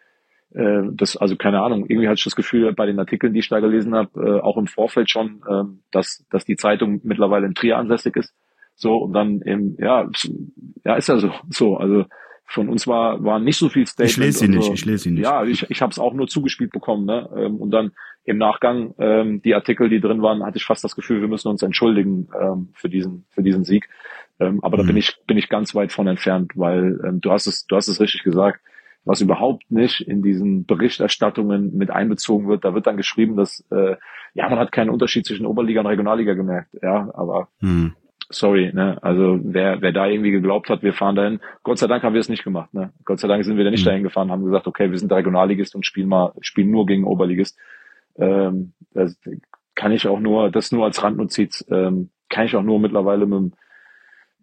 äh, das, also keine Ahnung, irgendwie hatte ich das Gefühl bei den Artikeln, die ich da gelesen habe, äh, auch im Vorfeld schon, äh, dass, dass die Zeitung mittlerweile in Trier ansässig ist. So, und dann eben, ja, ja, ist ja so, so, also von uns war, war nicht so viel Statement. Ich lese sie nicht, so. ich lese sie nicht. Ja, ich, ich habe es auch nur zugespielt bekommen, ne? Ähm, und dann im Nachgang, ähm, die Artikel, die drin waren, hatte ich fast das Gefühl, wir müssen uns entschuldigen ähm, für diesen, für diesen Sieg. Ähm, aber mhm. da bin ich, bin ich ganz weit von entfernt, weil ähm, du hast es, du hast es richtig gesagt was überhaupt nicht in diesen Berichterstattungen mit einbezogen wird. Da wird dann geschrieben, dass äh, ja man hat keinen Unterschied zwischen Oberliga und Regionalliga gemerkt. Ja, aber hm. sorry, ne? Also wer wer da irgendwie geglaubt hat, wir fahren dahin. Gott sei Dank haben wir es nicht gemacht. Ne? Gott sei Dank sind wir da nicht hm. dahin gefahren, haben gesagt, okay, wir sind der Regionalligist und spielen mal spielen nur gegen Oberligist. Ähm, das kann ich auch nur, das nur als Randnotiz, ähm, kann ich auch nur mittlerweile mit dem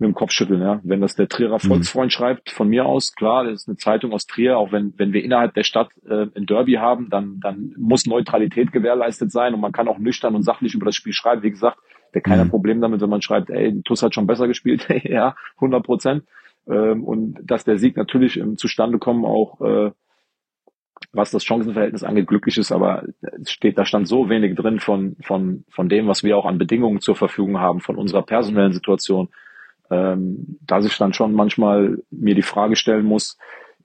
mit dem Kopf schütteln, ja. Wenn das der Trierer mhm. Volksfreund mhm. schreibt, von mir aus, klar, das ist eine Zeitung aus Trier, auch wenn, wenn wir innerhalb der Stadt äh, ein Derby haben, dann, dann muss Neutralität gewährleistet sein und man kann auch nüchtern und sachlich über das Spiel schreiben. Wie gesagt, der keiner mhm. Problem damit, wenn man schreibt, ey, TUS hat schon besser gespielt, ja, 100 Prozent. Ähm, und dass der Sieg natürlich im Zustandekommen auch, äh, was das Chancenverhältnis angeht, glücklich ist, aber es steht, da stand so wenig drin von, von, von dem, was wir auch an Bedingungen zur Verfügung haben, von unserer personellen Situation, ähm, dass ich dann schon manchmal mir die Frage stellen muss,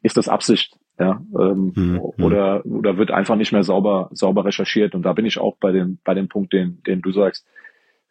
ist das Absicht? Ja, ähm, mhm. oder, oder wird einfach nicht mehr sauber, sauber recherchiert. Und da bin ich auch bei dem, bei dem Punkt, den, den du sagst.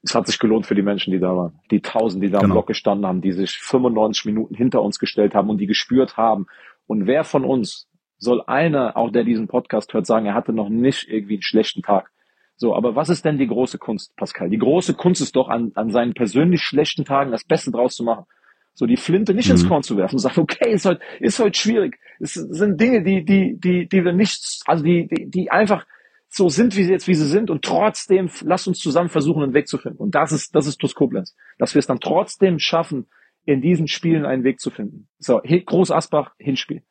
Es hat sich gelohnt für die Menschen, die da waren. Die tausend, die da genau. im Block gestanden haben, die sich 95 Minuten hinter uns gestellt haben und die gespürt haben. Und wer von uns soll einer, auch der diesen Podcast hört, sagen, er hatte noch nicht irgendwie einen schlechten Tag. So, aber was ist denn die große Kunst, Pascal? Die große Kunst ist doch an, an seinen persönlich schlechten Tagen das Beste draus zu machen. So die Flinte nicht mhm. ins Korn zu werfen und sagen, okay, ist heute, ist heute schwierig. Es sind Dinge, die, die, die, die wir nicht, also die, die, die einfach so sind, wie sie jetzt, wie sie sind und trotzdem lass uns zusammen versuchen, einen Weg zu finden. Und das ist, das ist TuS Koblenz. Dass wir es dann trotzdem schaffen, in diesen Spielen einen Weg zu finden. So, Groß Asbach, Hinspiel.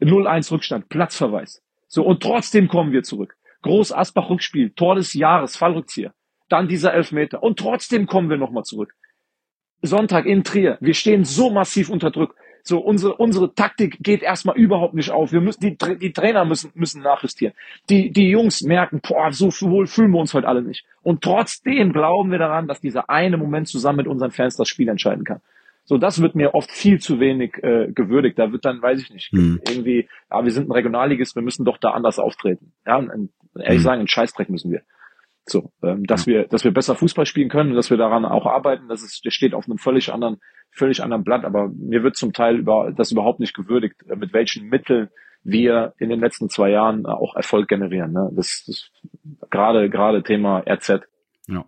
0-1 Rückstand, Platzverweis. So, und trotzdem kommen wir zurück. Groß Asbach Rückspiel, Tor des Jahres, Fallrückzieher. Dann dieser Elfmeter. Und trotzdem kommen wir nochmal zurück. Sonntag in Trier. Wir stehen so massiv unter Druck. So, unsere, unsere Taktik geht erstmal überhaupt nicht auf. Wir müssen, die, die Trainer müssen, müssen nachjustieren. Die, die Jungs merken, boah, so wohl fühlen wir uns heute alle nicht. Und trotzdem glauben wir daran, dass dieser eine Moment zusammen mit unseren Fans das Spiel entscheiden kann. So, das wird mir oft viel zu wenig äh, gewürdigt. Da wird dann, weiß ich nicht, hm. irgendwie, ja, wir sind ein Regionalligist, wir müssen doch da anders auftreten. Ja, und, ehrlich hm. sagen, einen Scheißdreck müssen wir. So, ähm, dass wir, dass wir besser Fußball spielen können, dass wir daran auch arbeiten, das ist, das steht auf einem völlig anderen, völlig anderen Blatt. Aber mir wird zum Teil über das überhaupt nicht gewürdigt, äh, mit welchen Mitteln wir in den letzten zwei Jahren auch Erfolg generieren. Ne? Das, das gerade gerade Thema RZ. Ja.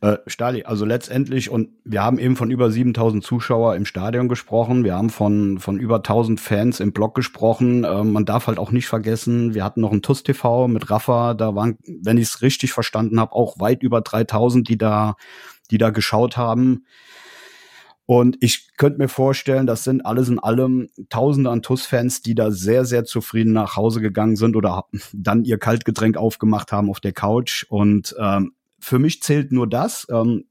Äh, Stali, also letztendlich, und wir haben eben von über 7000 Zuschauer im Stadion gesprochen, wir haben von, von über 1000 Fans im Blog gesprochen. Äh, man darf halt auch nicht vergessen, wir hatten noch ein TUS TV mit Rafa, da waren, wenn ich es richtig verstanden habe, auch weit über 3000, die da, die da geschaut haben. Und ich könnte mir vorstellen, das sind alles in allem Tausende an TUS-Fans, die da sehr, sehr zufrieden nach Hause gegangen sind oder dann ihr Kaltgetränk aufgemacht haben auf der Couch. Und ähm, für mich zählt nur das. Ähm,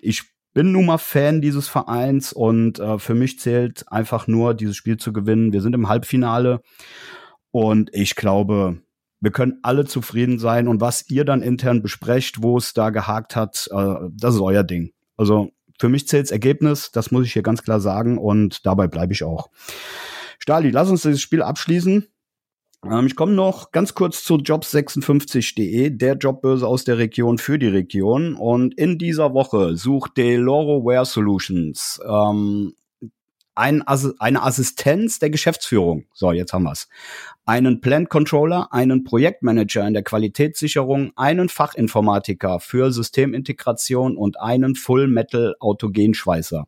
ich bin nun mal Fan dieses Vereins und äh, für mich zählt einfach nur, dieses Spiel zu gewinnen. Wir sind im Halbfinale und ich glaube, wir können alle zufrieden sein und was ihr dann intern besprecht, wo es da gehakt hat, äh, das ist euer Ding. Also für mich zählt's Ergebnis, das muss ich hier ganz klar sagen und dabei bleibe ich auch. Stali, lass uns dieses Spiel abschließen. Ähm, ich komme noch ganz kurz zu jobs56.de, der Jobbörse aus der Region für die Region. Und in dieser Woche sucht Deloro Wear Solutions ähm, ein, eine Assistenz der Geschäftsführung. So, jetzt haben wir's. Einen Plant Controller, einen Projektmanager in der Qualitätssicherung, einen Fachinformatiker für Systemintegration und einen Full Metal Autogenschweißer.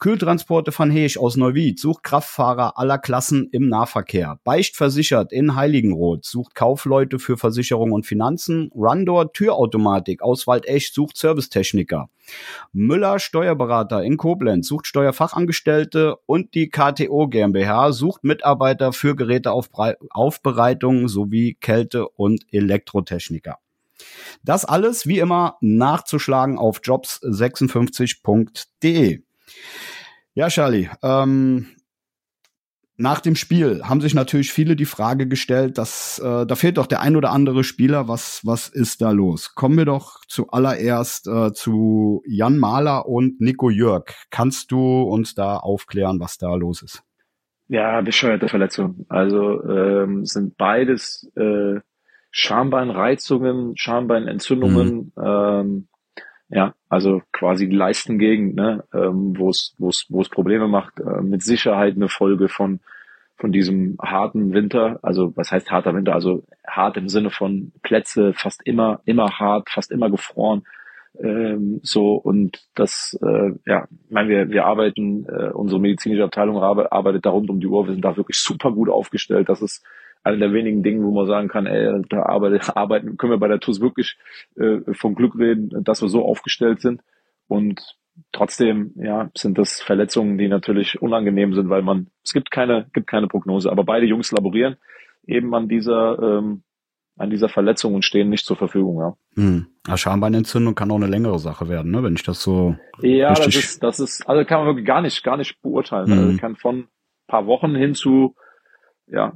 Kühltransporte van Heesch aus Neuwied sucht Kraftfahrer aller Klassen im Nahverkehr. Beicht versichert in Heiligenroth sucht Kaufleute für Versicherung und Finanzen. Rundor Türautomatik aus Waldesch sucht Servicetechniker. Müller Steuerberater in Koblenz sucht Steuerfachangestellte und die KTO GmbH sucht Mitarbeiter für Geräteaufbereitung sowie Kälte- und Elektrotechniker. Das alles wie immer nachzuschlagen auf jobs56.de. Ja, Charlie, ähm, nach dem Spiel haben sich natürlich viele die Frage gestellt, dass äh, da fehlt doch der ein oder andere Spieler. Was was ist da los? Kommen wir doch zuallererst äh, zu Jan Mahler und Nico Jörg. Kannst du uns da aufklären, was da los ist? Ja, bescheuerte Verletzung. Also ähm, sind beides äh, Schambeinreizungen, Schambeinentzündungen. Mhm. Ähm, ja, also quasi die Leistengegend, ne, ähm, wo es wo es wo es Probleme macht, äh, mit Sicherheit eine Folge von von diesem harten Winter. Also was heißt harter Winter? Also hart im Sinne von Plätze fast immer immer hart, fast immer gefroren. Ähm, so und das, äh, ja, ich meine, wir wir arbeiten, äh, unsere medizinische Abteilung arbeitet da rund um die Uhr. Wir sind da wirklich super gut aufgestellt. Das ist einer der wenigen Dinge, wo man sagen kann, ey, da arbeitet, arbeiten, können wir bei der TUS wirklich äh, vom Glück reden, dass wir so aufgestellt sind. Und trotzdem, ja, sind das Verletzungen, die natürlich unangenehm sind, weil man, es gibt keine, gibt keine Prognose. Aber beide Jungs laborieren eben an dieser, ähm, an dieser Verletzung und stehen nicht zur Verfügung, ja. Hm. Schambeinentzündung kann auch eine längere Sache werden, ne, wenn ich das so. Ja, das ist, das ist, also kann man wirklich gar nicht, gar nicht beurteilen. Hm. Also kann von paar Wochen hin zu, ja,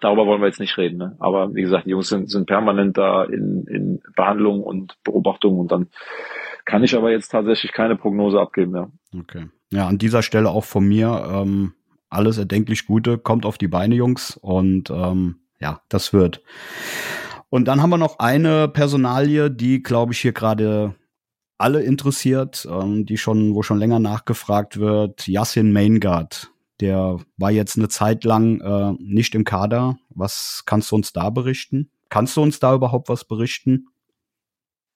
darüber wollen wir jetzt nicht reden. Ne? Aber wie gesagt, die Jungs sind, sind permanent da in, in Behandlung und Beobachtung und dann kann ich aber jetzt tatsächlich keine Prognose abgeben. Ja. Okay. Ja, an dieser Stelle auch von mir ähm, alles erdenklich Gute. Kommt auf die Beine, Jungs. Und ähm, ja, das wird. Und dann haben wir noch eine Personalie, die, glaube ich, hier gerade alle interessiert, ähm, die schon, wo schon länger nachgefragt wird. Yassin Maingard der war jetzt eine Zeit lang äh, nicht im Kader. Was kannst du uns da berichten? Kannst du uns da überhaupt was berichten?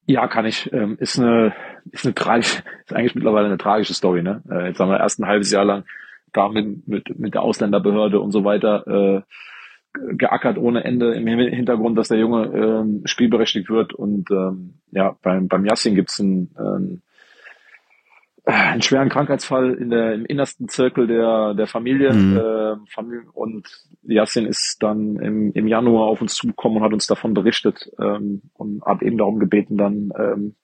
Ja, kann ich. Ähm, ist eine, ist eine tragische, ist eigentlich mittlerweile eine tragische Story, ne? Äh, jetzt haben wir erst ein halbes Jahr lang da mit, mit, mit der Ausländerbehörde und so weiter äh, geackert ohne Ende im Hintergrund, dass der Junge ähm, spielberechtigt wird. Und ähm, ja, beim, beim Yassin gibt's ein, ein einen schweren Krankheitsfall in der, im innersten Zirkel der, der Familie, mhm. äh, Familie und Yassin ist dann im, im Januar auf uns zugekommen und hat uns davon berichtet ähm, und hat eben darum gebeten, dann ähm,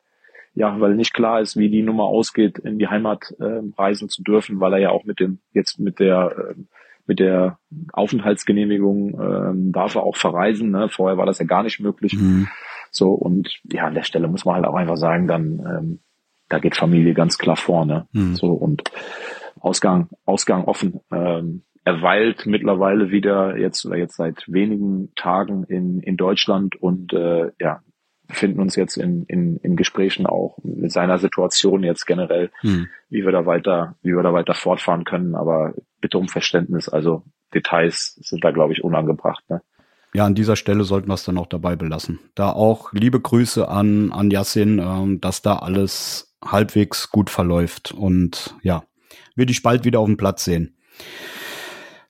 ja, weil nicht klar ist, wie die Nummer ausgeht, in die Heimat äh, reisen zu dürfen, weil er ja auch mit dem jetzt mit der äh, mit der Aufenthaltsgenehmigung ähm, darf er auch verreisen. Ne? Vorher war das ja gar nicht möglich. Mhm. So und ja, an der Stelle muss man halt auch einfach sagen, dann ähm, da geht Familie ganz klar vorne. Mhm. So und Ausgang, Ausgang offen. Ähm, er weilt mittlerweile wieder jetzt oder jetzt seit wenigen Tagen in, in Deutschland und äh, ja, befinden uns jetzt in, in, in Gesprächen auch mit seiner Situation jetzt generell, mhm. wie wir da weiter, wie wir da weiter fortfahren können. Aber bitte um Verständnis. Also Details sind da, glaube ich, unangebracht. Ne? Ja, an dieser Stelle sollten wir es dann auch dabei belassen. Da auch liebe Grüße an, an Yassin, ähm, dass da alles halbwegs gut verläuft und ja, wir dich bald wieder auf dem Platz sehen.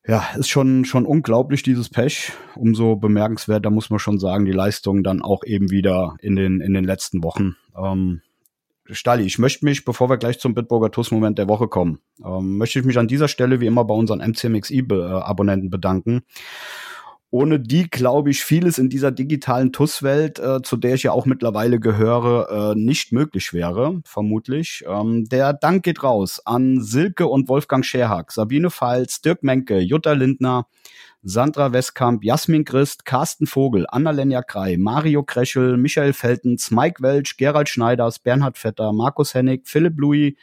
Ja, ist schon, schon unglaublich, dieses Pech. Umso bemerkenswerter muss man schon sagen, die Leistung dann auch eben wieder in den, in den letzten Wochen. Ähm, Stali, ich möchte mich, bevor wir gleich zum Bitburger TUS-Moment der Woche kommen, ähm, möchte ich mich an dieser Stelle wie immer bei unseren MCMXI-Abonnenten bedanken ohne die, glaube ich, vieles in dieser digitalen TUS-Welt, äh, zu der ich ja auch mittlerweile gehöre, äh, nicht möglich wäre, vermutlich. Ähm, der Dank geht raus an Silke und Wolfgang Scherhack, Sabine Pfalz, Dirk Menke, Jutta Lindner, Sandra Westkamp, Jasmin Christ, Carsten Vogel, Annalenja Krei, Mario Kreschel, Michael Feltens, Mike Welch, Gerald Schneiders, Bernhard Vetter, Markus Hennig, Philipp Louis,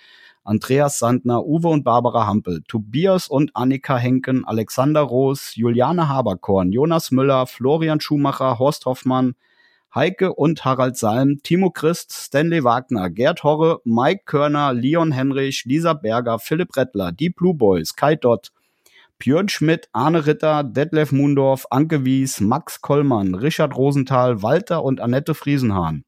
Andreas Sandner, Uwe und Barbara Hampel, Tobias und Annika Henken, Alexander Roos, Juliane Haberkorn, Jonas Müller, Florian Schumacher, Horst Hoffmann, Heike und Harald Salm, Timo Christ, Stanley Wagner, Gerd Horre, Mike Körner, Leon Henrich, Lisa Berger, Philipp Rettler, die Blue Boys, Kai Dott, Björn Schmidt, Arne Ritter, Detlef Mundorf, Anke Wies, Max Kollmann, Richard Rosenthal, Walter und Annette Friesenhahn.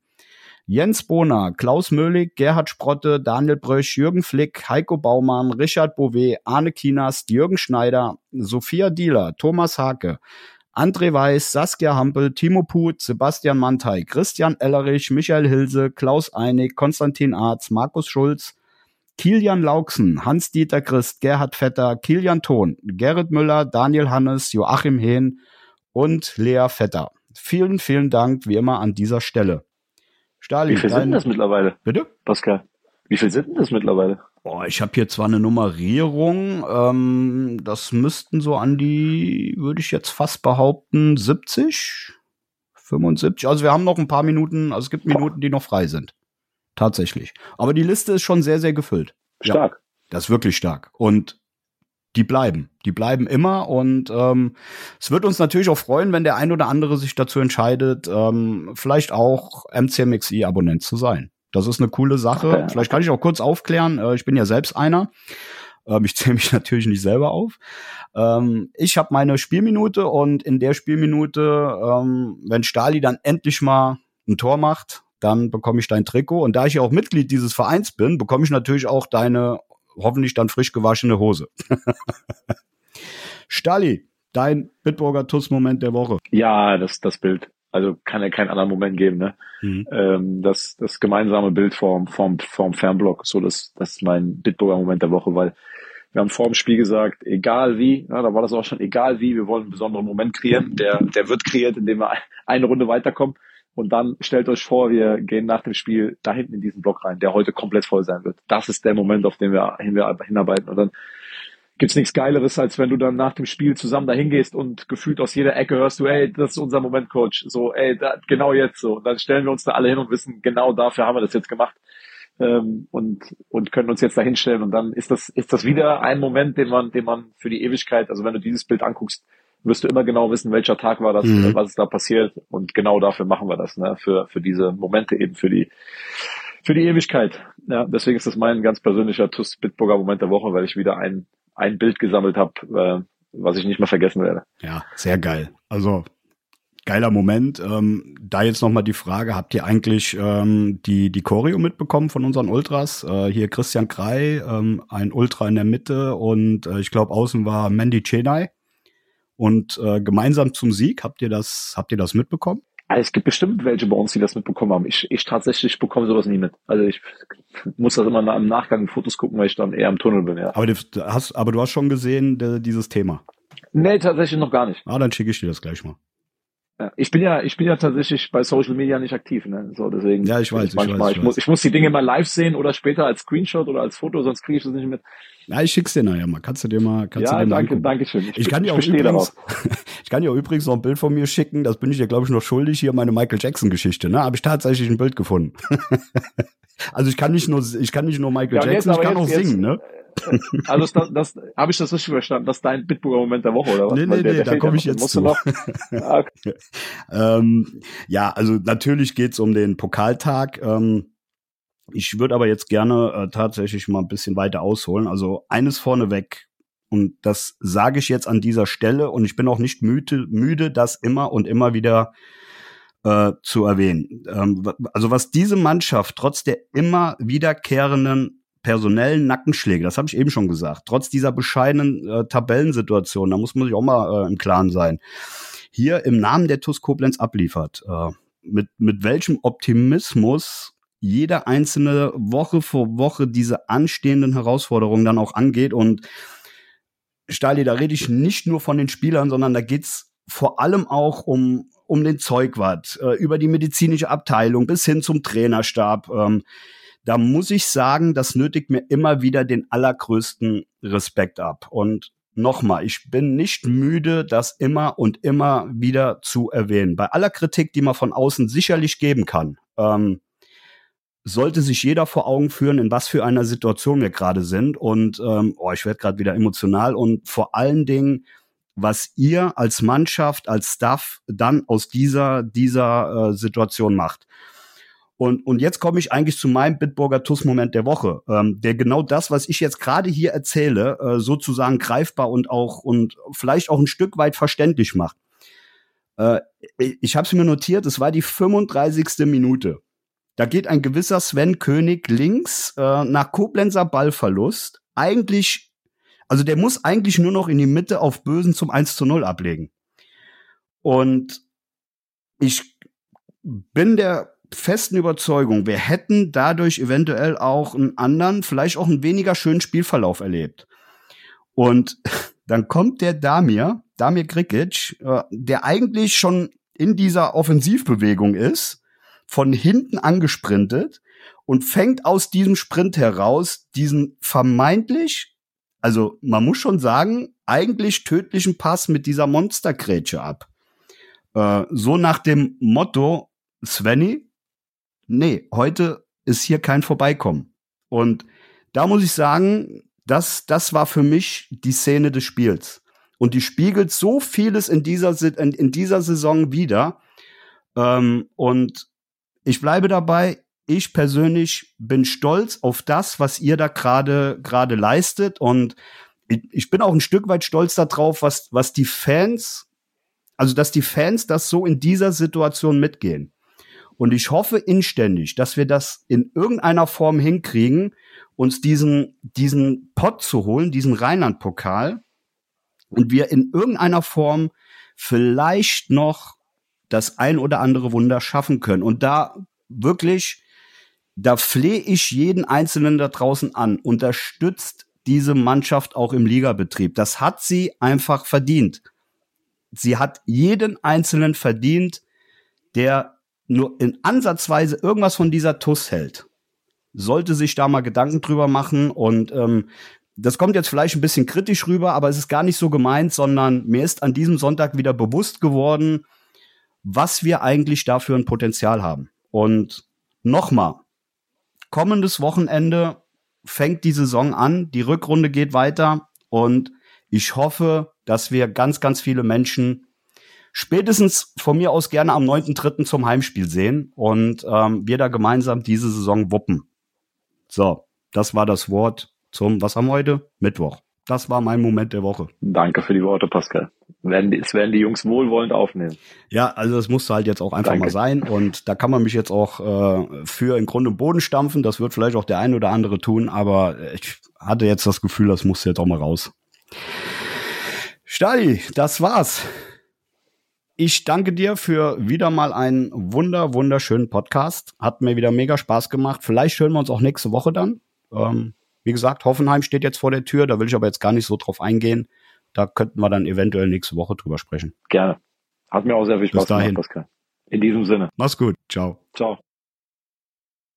Jens Bohner, Klaus Möhlig, Gerhard Sprotte, Daniel Brösch, Jürgen Flick, Heiko Baumann, Richard Bouvet, Arne Kinas, Jürgen Schneider, Sophia Dieler, Thomas Hake, André Weiß, Saskia Hampel, Timo Put, Sebastian Mantei, Christian Ellerich, Michael Hilse, Klaus Einig, Konstantin Arz, Markus Schulz, Kilian Lauksen, Hans-Dieter Christ, Gerhard Vetter, Kilian Thon, Gerrit Müller, Daniel Hannes, Joachim Hehn und Lea Vetter. Vielen, vielen Dank wie immer an dieser Stelle. Stalin, Wie viel sind das mittlerweile? Bitte? Pascal. Wie viel sind das mittlerweile? Boah, ich habe hier zwar eine Nummerierung, ähm, das müssten so an die, würde ich jetzt fast behaupten, 70, 75. Also wir haben noch ein paar Minuten, also es gibt Minuten, die noch frei sind. Tatsächlich. Aber die Liste ist schon sehr, sehr gefüllt. Stark. Ja, das ist wirklich stark. Und die bleiben. Die bleiben immer und ähm, es wird uns natürlich auch freuen, wenn der ein oder andere sich dazu entscheidet, ähm, vielleicht auch MCMXI-Abonnent zu sein. Das ist eine coole Sache. Okay. Vielleicht kann ich auch kurz aufklären. Äh, ich bin ja selbst einer. Ähm, ich zähle mich natürlich nicht selber auf. Ähm, ich habe meine Spielminute und in der Spielminute, ähm, wenn Stali dann endlich mal ein Tor macht, dann bekomme ich dein Trikot. Und da ich ja auch Mitglied dieses Vereins bin, bekomme ich natürlich auch deine hoffentlich dann frisch gewaschene Hose. Stali, dein Bitburger Tuss-Moment der Woche. Ja, das, das Bild. Also kann ja keinen anderen Moment geben, ne? Mhm. Ähm, das, das gemeinsame Bild vom, vom, vom Fernblock, so das, das ist mein Bitburger Moment der Woche, weil wir haben vor dem Spiel gesagt, egal wie, ja, da war das auch schon, egal wie, wir wollen einen besonderen Moment kreieren. Der, der wird kreiert, indem wir eine Runde weiterkommen. Und dann stellt euch vor, wir gehen nach dem Spiel da hinten in diesen Block rein, der heute komplett voll sein wird. Das ist der Moment, auf den wir, hin wir hinarbeiten. Und dann gibt's nichts Geileres, als wenn du dann nach dem Spiel zusammen dahin gehst und gefühlt aus jeder Ecke hörst du, ey, das ist unser Moment, Coach. So, ey, da, genau jetzt so. Und dann stellen wir uns da alle hin und wissen, genau dafür haben wir das jetzt gemacht. Ähm, und, und können uns jetzt da hinstellen. Und dann ist das, ist das wieder ein Moment, den man, den man für die Ewigkeit, also wenn du dieses Bild anguckst, wirst du immer genau wissen, welcher Tag war das, mhm. was ist da passiert. Und genau dafür machen wir das, ne? Für, für diese Momente eben, für die, für die Ewigkeit. Ja, deswegen ist das mein ganz persönlicher TUS Bitburger Moment der Woche, weil ich wieder ein, ein Bild gesammelt habe, äh, was ich nicht mehr vergessen werde. Ja, sehr geil. Also geiler Moment. Ähm, da jetzt noch mal die Frage: Habt ihr eigentlich ähm, die die Choreo mitbekommen von unseren Ultras? Äh, hier Christian Krei, ähm, ein Ultra in der Mitte und äh, ich glaube außen war Mandy Chenai und äh, gemeinsam zum Sieg. Habt ihr das, habt ihr das mitbekommen? Also es gibt bestimmt welche bei uns, die das mitbekommen haben. Ich, ich tatsächlich bekomme sowas nie mit. Also ich muss das immer im Nachgang in Fotos gucken, weil ich dann eher im Tunnel bin, ja. Aber du hast, aber du hast schon gesehen, de, dieses Thema. Nee, tatsächlich noch gar nicht. Ah, dann schicke ich dir das gleich mal. Ja, ich bin ja, ich bin ja tatsächlich bei Social Media nicht aktiv, ne? So deswegen. Ja, ich weiß, ich manchmal, weiß, ich, ich muss, ich muss die Dinge mal live sehen oder später als Screenshot oder als Foto, sonst kriege ich das nicht mit. Ja, ich schick's dir nachher mal. Kannst du dir mal, kannst ja, du dir mal danke, danke schön. Ich, ich kann dir auch übrigens, ich kann dir auch übrigens noch ein Bild von mir schicken. Das bin ich dir, glaube ich, noch schuldig. Hier meine Michael Jackson Geschichte, ne? Habe ich tatsächlich ein Bild gefunden. also ich kann nicht nur, ich kann nicht nur Michael ja, Jackson, jetzt, ich kann jetzt, auch singen, ne? Also das, das habe ich das richtig verstanden? Das ist dein Bitburger Moment der Woche, oder was? Nee, nee, der, nee, da komme ich jetzt zu. Noch? Ah, okay. ähm, ja, also natürlich geht's um den Pokaltag. Ähm, ich würde aber jetzt gerne äh, tatsächlich mal ein bisschen weiter ausholen. Also eines vorneweg, und das sage ich jetzt an dieser Stelle, und ich bin auch nicht müde, müde das immer und immer wieder äh, zu erwähnen. Ähm, also was diese Mannschaft trotz der immer wiederkehrenden personellen Nackenschläge, das habe ich eben schon gesagt, trotz dieser bescheidenen äh, Tabellensituation, da muss man sich auch mal äh, im Klaren sein, hier im Namen der TUS Koblenz abliefert. Äh, mit, mit welchem Optimismus jede einzelne Woche vor Woche diese anstehenden Herausforderungen dann auch angeht. Und Stali, da rede ich nicht nur von den Spielern, sondern da geht's vor allem auch um, um den Zeugwart, äh, über die medizinische Abteilung bis hin zum Trainerstab. Ähm, da muss ich sagen, das nötigt mir immer wieder den allergrößten Respekt ab. Und nochmal, ich bin nicht müde, das immer und immer wieder zu erwähnen. Bei aller Kritik, die man von außen sicherlich geben kann, ähm, sollte sich jeder vor Augen führen, in was für einer Situation wir gerade sind. Und ähm, oh, ich werde gerade wieder emotional und vor allen Dingen, was ihr als Mannschaft, als Staff dann aus dieser dieser äh, Situation macht. Und, und jetzt komme ich eigentlich zu meinem Bitburger TUS-Moment der Woche, ähm, der genau das, was ich jetzt gerade hier erzähle, äh, sozusagen greifbar und auch und vielleicht auch ein Stück weit verständlich macht. Äh, ich habe es mir notiert, es war die 35. Minute. Da geht ein gewisser Sven König links äh, nach Koblenzer Ballverlust. Eigentlich, also der muss eigentlich nur noch in die Mitte auf Bösen zum 1 zu 0 ablegen. Und ich bin der festen Überzeugung, wir hätten dadurch eventuell auch einen anderen, vielleicht auch einen weniger schönen Spielverlauf erlebt. Und dann kommt der Damir, Damir Grikic, äh, der eigentlich schon in dieser Offensivbewegung ist, von hinten angesprintet und fängt aus diesem Sprint heraus diesen vermeintlich, also man muss schon sagen, eigentlich tödlichen Pass mit dieser Monstergrätsche ab. Äh, so nach dem Motto, Svenny, nee, heute ist hier kein Vorbeikommen. Und da muss ich sagen, das, das war für mich die Szene des Spiels. Und die spiegelt so vieles in dieser, in, in dieser Saison wieder. Ähm, und ich bleibe dabei, ich persönlich bin stolz auf das, was ihr da gerade gerade leistet und ich, bin auch ein Stück weit stolz darauf, was was die Fans, also dass die Fans das so in dieser Situation mitgehen. Und ich hoffe inständig, dass wir das in irgendeiner Form hinkriegen, uns diesen, diesen Pott zu holen, diesen Rheinland-Pokal, und wir in irgendeiner Form vielleicht noch das ein oder andere Wunder schaffen können. Und da wirklich, da flehe ich jeden Einzelnen da draußen an, unterstützt diese Mannschaft auch im Ligabetrieb. Das hat sie einfach verdient. Sie hat jeden Einzelnen verdient, der nur in Ansatzweise irgendwas von dieser TUS hält, sollte sich da mal Gedanken drüber machen und ähm, das kommt jetzt vielleicht ein bisschen kritisch rüber, aber es ist gar nicht so gemeint, sondern mir ist an diesem Sonntag wieder bewusst geworden, was wir eigentlich dafür ein Potenzial haben. Und nochmal, kommendes Wochenende fängt die Saison an, die Rückrunde geht weiter und ich hoffe, dass wir ganz, ganz viele Menschen spätestens von mir aus gerne am 9.3. zum Heimspiel sehen und ähm, wir da gemeinsam diese Saison wuppen. So, das war das Wort zum, was haben wir heute? Mittwoch. Das war mein Moment der Woche. Danke für die Worte, Pascal. Werden die, es werden die Jungs wohlwollend aufnehmen. Ja, also das musste halt jetzt auch einfach Danke. mal sein. Und da kann man mich jetzt auch äh, für in Grund und Boden stampfen. Das wird vielleicht auch der ein oder andere tun, aber ich hatte jetzt das Gefühl, das musste jetzt auch mal raus. Stadi, das war's. Ich danke dir für wieder mal einen wunder, wunderschönen Podcast. Hat mir wieder mega Spaß gemacht. Vielleicht hören wir uns auch nächste Woche dann. Ähm, wie gesagt, Hoffenheim steht jetzt vor der Tür. Da will ich aber jetzt gar nicht so drauf eingehen. Da könnten wir dann eventuell nächste Woche drüber sprechen. Gerne. Hat mir auch sehr viel Spaß gemacht, Pascal. In diesem Sinne. Mach's gut. Ciao. Ciao.